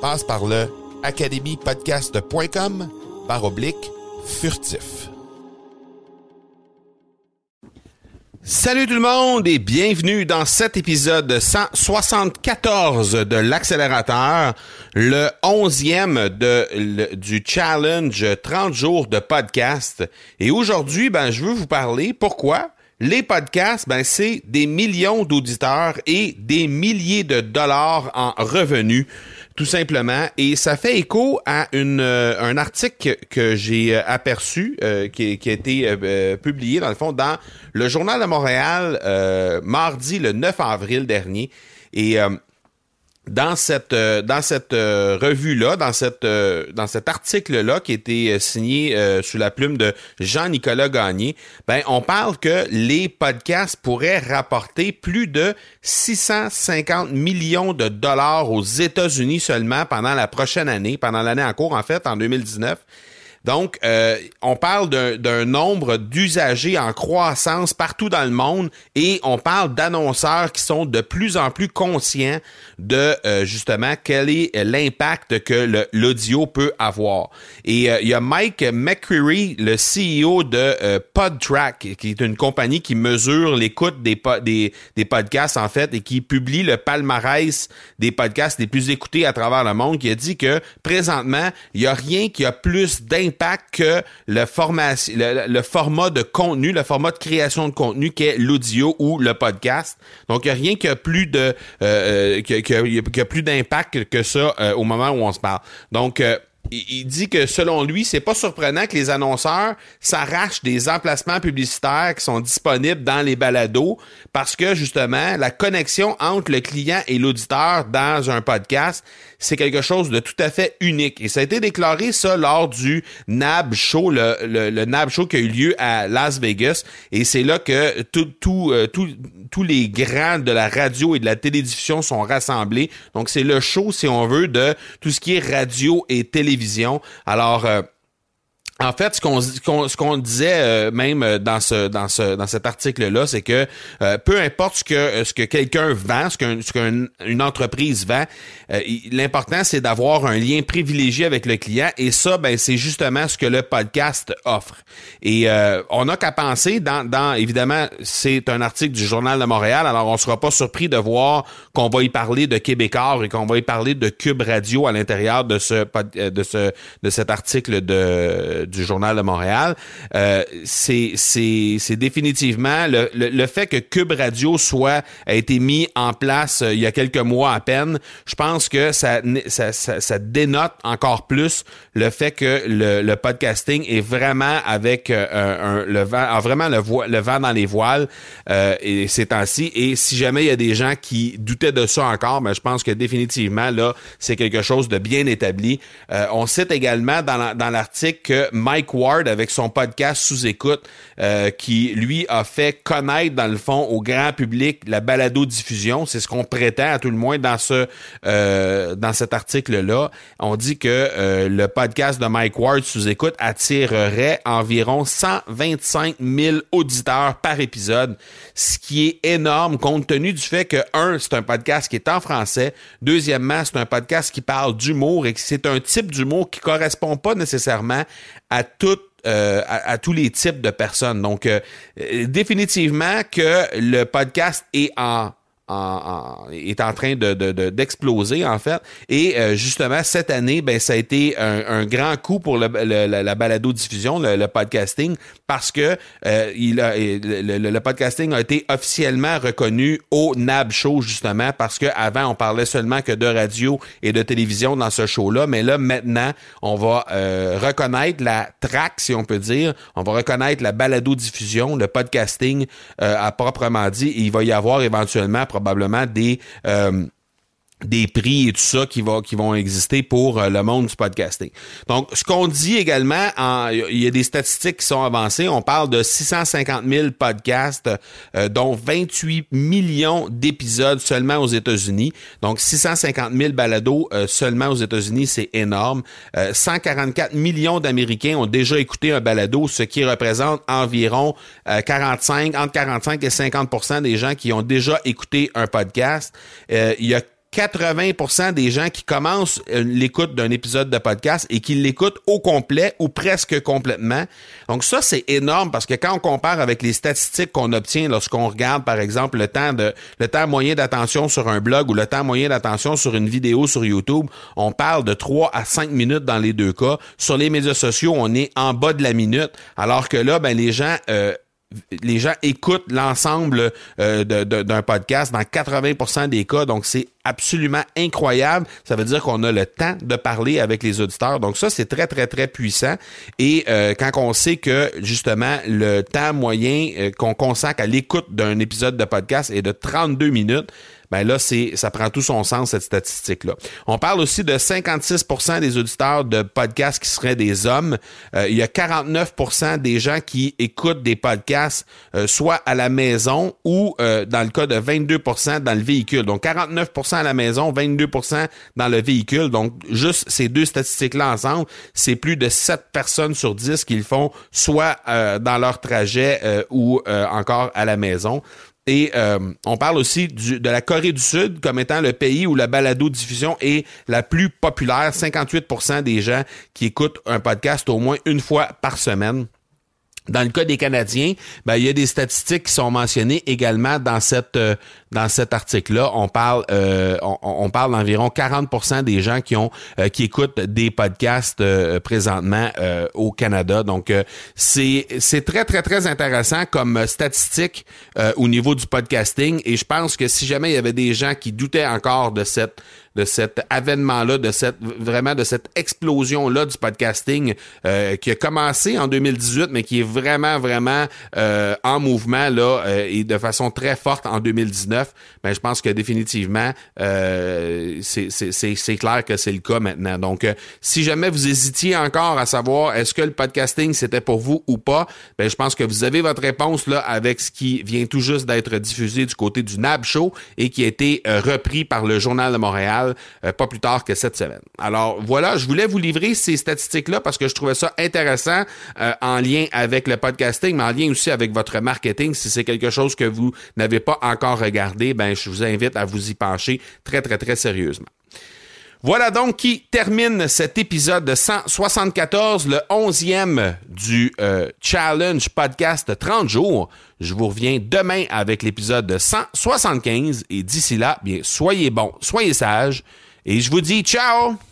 Passe par le academypodcast.com par oblique furtif. Salut tout le monde et bienvenue dans cet épisode 174 de l'accélérateur, le onzième de, du challenge 30 jours de podcast. Et aujourd'hui, ben, je veux vous parler pourquoi les podcasts, ben, c'est des millions d'auditeurs et des milliers de dollars en revenus, tout simplement. Et ça fait écho à une, euh, un article que j'ai euh, aperçu, euh, qui, qui, a été publié, dans le fond, dans le Journal de Montréal, mardi le 9 avril dernier. Et dans cette euh, dans cette euh, revue là, dans cette euh, dans cet article là qui a été signé sous la plume de Jean-Nicolas Gagné, ben on parle que les podcasts pourraient rapporter plus de 650 millions de dollars aux États-Unis seulement pendant la prochaine année, pendant l'année en cours en fait en 2019 donc, euh, on parle d'un nombre d'usagers en croissance partout dans le monde et on parle d'annonceurs qui sont de plus en plus conscients de euh, justement quel est l'impact que l'audio peut avoir. Et euh, il y a Mike McCreary, le CEO de PodTrack, qui est une compagnie qui mesure l'écoute des, des, des podcasts en fait et qui publie le palmarès des podcasts les plus écoutés à travers le monde, qui a dit que présentement, il y a rien qui a plus d'impact que le, formation, le, format de contenu, le format de création de contenu qu'est l'audio ou le podcast. Donc, il rien qui a plus de euh, euh, plus d'impact que ça euh, au moment où on se parle. Donc, il dit que selon lui, c'est pas surprenant que les annonceurs s'arrachent des emplacements publicitaires qui sont disponibles dans les balados parce que justement, la connexion entre le client et l'auditeur dans un podcast, c'est quelque chose de tout à fait unique. Et ça a été déclaré ça lors du NAB Show, le, le, NAB Show qui a eu lieu à Las Vegas. Et c'est là que tout, tout, euh, tous les grands de la radio et de la télévision sont rassemblés. Donc c'est le show, si on veut, de tout ce qui est radio et télévision. Alors... Euh, en fait, ce qu'on ce qu'on disait euh, même euh, dans ce dans ce dans cet article là, c'est que euh, peu importe ce que ce que quelqu'un vend, ce qu'une une entreprise vend, l'important c'est d'avoir un lien privilégié avec le client et ça ben c'est justement ce que le podcast offre. Et on n'a qu'à penser dans dans évidemment c'est un article du journal de Montréal, alors on sera pas surpris de voir qu'on va y parler de Québécois et qu'on va y parler de Cube Radio à l'intérieur de ce de ce de cet article de du Journal de Montréal, euh, c'est définitivement le, le, fait que Cube Radio soit a été mis en place euh, il y a quelques mois à peine. Je pense que ça, ça, ça, dénote encore plus le fait que le, le podcasting est vraiment avec euh, un, le vent, vraiment le, le vent dans les voiles euh, et ces temps-ci. Et si jamais il y a des gens qui doutaient de ça encore, mais ben, je pense que définitivement là, c'est quelque chose de bien établi. on cite également dans l'article que Mike Ward avec son podcast sous écoute euh, qui lui a fait connaître dans le fond au grand public la balado diffusion. C'est ce qu'on prétend à tout le moins dans ce euh, dans cet article là. On dit que euh, le podcast de Mike Ward sous écoute attirerait environ 125 000 auditeurs par épisode, ce qui est énorme compte tenu du fait que un c'est un podcast qui est en français, deuxièmement c'est un podcast qui parle d'humour et que c'est un type d'humour qui correspond pas nécessairement à euh, à, tous les types de personnes. Donc, euh, définitivement que le podcast est en est en train de, d'exploser en fait. Et euh, justement cette année, ben ça a été un, grand coup pour le, la, balado diffusion, le, podcasting, parce que euh, il a, le, podcasting a été officiellement reconnu au NAB Show justement parce que avant on parlait seulement que de radio et de télévision dans ce show-là, mais là maintenant on va euh, reconnaître la track si on peut dire, on va reconnaître la balado diffusion, le podcasting à proprement dit. Il va y avoir éventuellement probablement des euh, des prix et tout ça qui va qui vont exister pour euh, le monde du podcasting. Donc ce qu'on dit également il y a des statistiques qui sont avancées, on parle de 650 000 podcasts euh, dont 28 millions d'épisodes seulement aux États-Unis. Donc 650 000 balados euh, seulement aux États-Unis, c'est énorme. 144 millions d'Américains ont déjà écouté un balado, ce qui représente environ 45 entre 45 et 50% des gens qui ont déjà écouté un podcast. il y a 80% des gens qui commencent euh, l'écoute d'un épisode de podcast et qui l'écoutent au complet ou presque complètement. Donc ça, c'est énorme parce que quand on compare avec les statistiques qu'on obtient lorsqu'on regarde, par exemple, le temps de le temps moyen d'attention sur un blog ou le temps moyen d'attention sur une vidéo sur YouTube, on parle de 3 à 5 minutes dans les deux cas. Sur les médias sociaux, on est en bas de la minute, alors que là, ben, les gens euh, les gens écoutent l'ensemble euh, d'un podcast dans 80% des cas, donc c'est absolument incroyable. Ça veut dire qu'on a le temps de parler avec les auditeurs. Donc ça, c'est très, très, très puissant. Et euh, quand on sait que justement le temps moyen euh, qu'on consacre à l'écoute d'un épisode de podcast est de 32 minutes, ben là, c'est, ça prend tout son sens, cette statistique-là. On parle aussi de 56% des auditeurs de podcasts qui seraient des hommes. Euh, il y a 49% des gens qui écoutent des podcasts euh, soit à la maison ou, euh, dans le cas de 22% dans le véhicule. Donc, 49% à la maison, 22% dans le véhicule. Donc, juste ces deux statistiques-là ensemble, c'est plus de 7 personnes sur 10 qui le font soit dans leur trajet ou encore à la maison. Et euh, on parle aussi de la Corée du Sud comme étant le pays où la balado-diffusion est la plus populaire. 58% des gens qui écoutent un podcast au moins une fois par semaine. Dans le cas des Canadiens, ben, il y a des statistiques qui sont mentionnées également dans cette euh, dans cet article-là. On parle euh, on, parle d'environ 40% des gens qui ont euh, qui écoutent des podcasts présentement au Canada. Donc c'est c'est très très très intéressant comme statistique au niveau du podcasting et je pense que si jamais il y avait des gens qui doutaient encore de cette de cet avènement-là, de cette vraiment de cette explosion-là du podcasting euh, qui a commencé en 2018, mais qui est vraiment, vraiment euh, en mouvement là euh, et de façon très forte en 2019. Mais je pense que définitivement, c'est clair que c'est le cas maintenant. Donc, si jamais vous hésitiez encore à savoir est-ce que le podcasting c'était pour vous ou pas, ben je pense que vous avez votre réponse là avec ce qui vient tout juste d'être diffusé du côté du NAB Show et qui a été repris par le Journal de Montréal euh, pas plus tard que cette semaine. Alors voilà, je voulais vous livrer ces statistiques-là parce que je trouvais ça intéressant euh, en lien avec le podcasting, mais en lien aussi avec votre marketing. Si c'est quelque chose que vous n'avez pas encore ben je vous invite à vous y pencher très très très sérieusement. Voilà donc qui termine cet épisode de 174, le 11e du euh, Challenge Podcast 30 jours. Je vous reviens demain avec l'épisode de 175 et d'ici là, bien, soyez bons, soyez sages et je vous dis ciao!